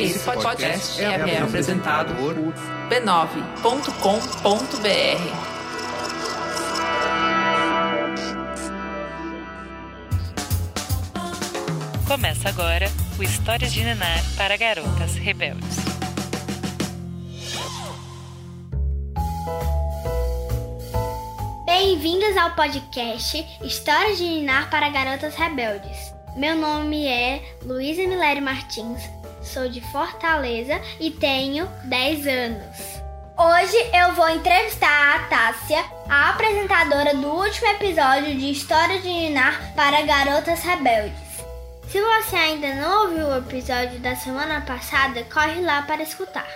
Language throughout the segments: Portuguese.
Esse podcast é, é apresentado por b9.com.br. Começa agora o Histórias de Nenar para Garotas Rebeldes. Bem-vindas ao podcast Histórias de Ninar para Garotas Rebeldes. Meu nome é Luísa Milério Martins, sou de Fortaleza e tenho 10 anos. Hoje eu vou entrevistar a Tássia, a apresentadora do último episódio de História de Ninar para Garotas Rebeldes. Se você ainda não ouviu o episódio da semana passada, corre lá para escutar.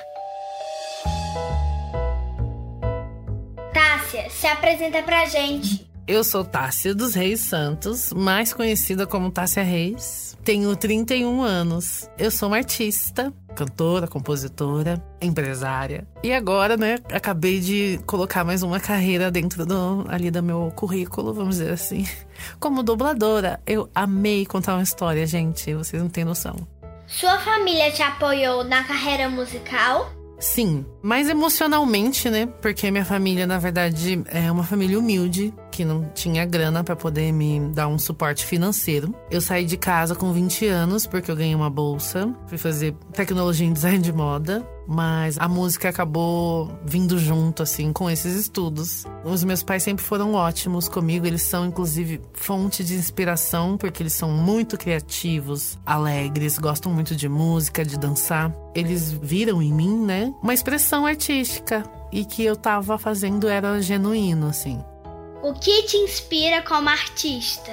Tássia, se apresenta pra gente. Eu sou Tássia dos Reis Santos, mais conhecida como Tássia Reis. Tenho 31 anos. Eu sou uma artista, cantora, compositora, empresária. E agora, né, acabei de colocar mais uma carreira dentro do, ali do meu currículo, vamos dizer assim. Como dubladora, eu amei contar uma história, gente, vocês não têm noção. Sua família te apoiou na carreira musical? Sim, mais emocionalmente, né? Porque minha família, na verdade, é uma família humilde, que não tinha grana para poder me dar um suporte financeiro. Eu saí de casa com 20 anos porque eu ganhei uma bolsa, fui fazer tecnologia em design de moda, mas a música acabou vindo junto assim com esses estudos. Os meus pais sempre foram ótimos comigo, eles são inclusive fonte de inspiração porque eles são muito criativos, alegres, gostam muito de música, de dançar. Eles viram em mim, né, uma expressão artística e que eu tava fazendo era genuíno assim. O que te inspira como artista?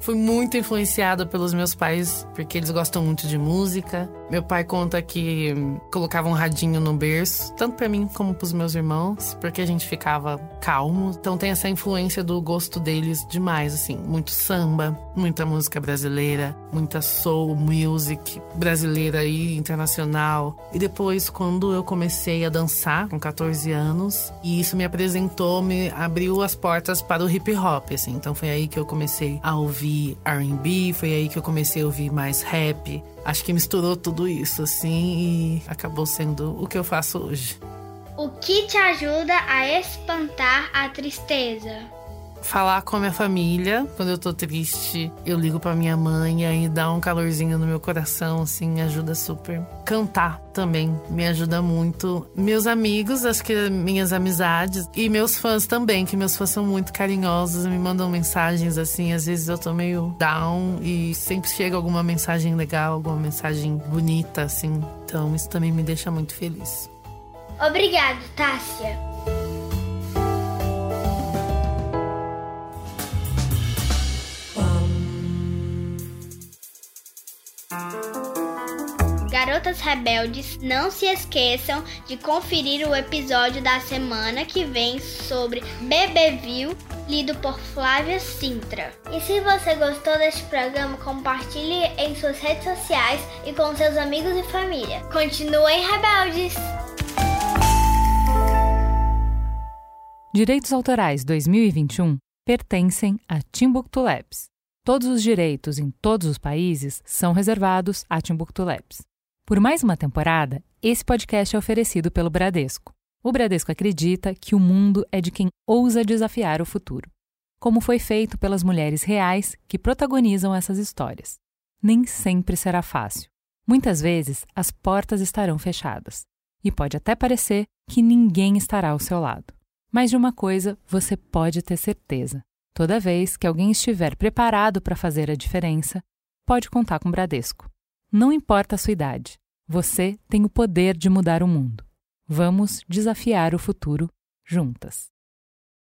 Fui muito influenciada pelos meus pais, porque eles gostam muito de música. Meu pai conta que colocava um radinho no berço, tanto para mim como para os meus irmãos, porque a gente ficava calmo. Então tem essa influência do gosto deles demais, assim, muito samba, muita música brasileira, muita soul music brasileira e internacional. E depois quando eu comecei a dançar com 14 anos, e isso me apresentou, me abriu as portas para o hip hop, assim. Então foi aí que eu comecei a ouvir ouvir RB, foi aí que eu comecei a ouvir mais rap. Acho que misturou tudo isso, assim, e acabou sendo o que eu faço hoje. O que te ajuda a espantar a tristeza? Falar com a minha família. Quando eu tô triste, eu ligo pra minha mãe e dá um calorzinho no meu coração, assim, ajuda super. Cantar também me ajuda muito. Meus amigos, acho que minhas amizades e meus fãs também, que meus fãs são muito carinhosos, me mandam mensagens assim, às vezes eu tô meio down e sempre chega alguma mensagem legal, alguma mensagem bonita assim. Então isso também me deixa muito feliz. Obrigado, Tássia. Garotas Rebeldes, não se esqueçam de conferir o episódio da semana que vem sobre Bebeville, lido por Flávia Sintra. E se você gostou deste programa, compartilhe em suas redes sociais e com seus amigos e família. Continuem rebeldes! Direitos Autorais 2021 pertencem a Timbuktu Labs. Todos os direitos em todos os países são reservados a Timbuktu Labs. Por mais uma temporada, esse podcast é oferecido pelo Bradesco. O Bradesco acredita que o mundo é de quem ousa desafiar o futuro, como foi feito pelas mulheres reais que protagonizam essas histórias. Nem sempre será fácil. Muitas vezes as portas estarão fechadas e pode até parecer que ninguém estará ao seu lado. Mas de uma coisa você pode ter certeza: toda vez que alguém estiver preparado para fazer a diferença, pode contar com o Bradesco. Não importa a sua idade, você tem o poder de mudar o mundo. Vamos desafiar o futuro juntas.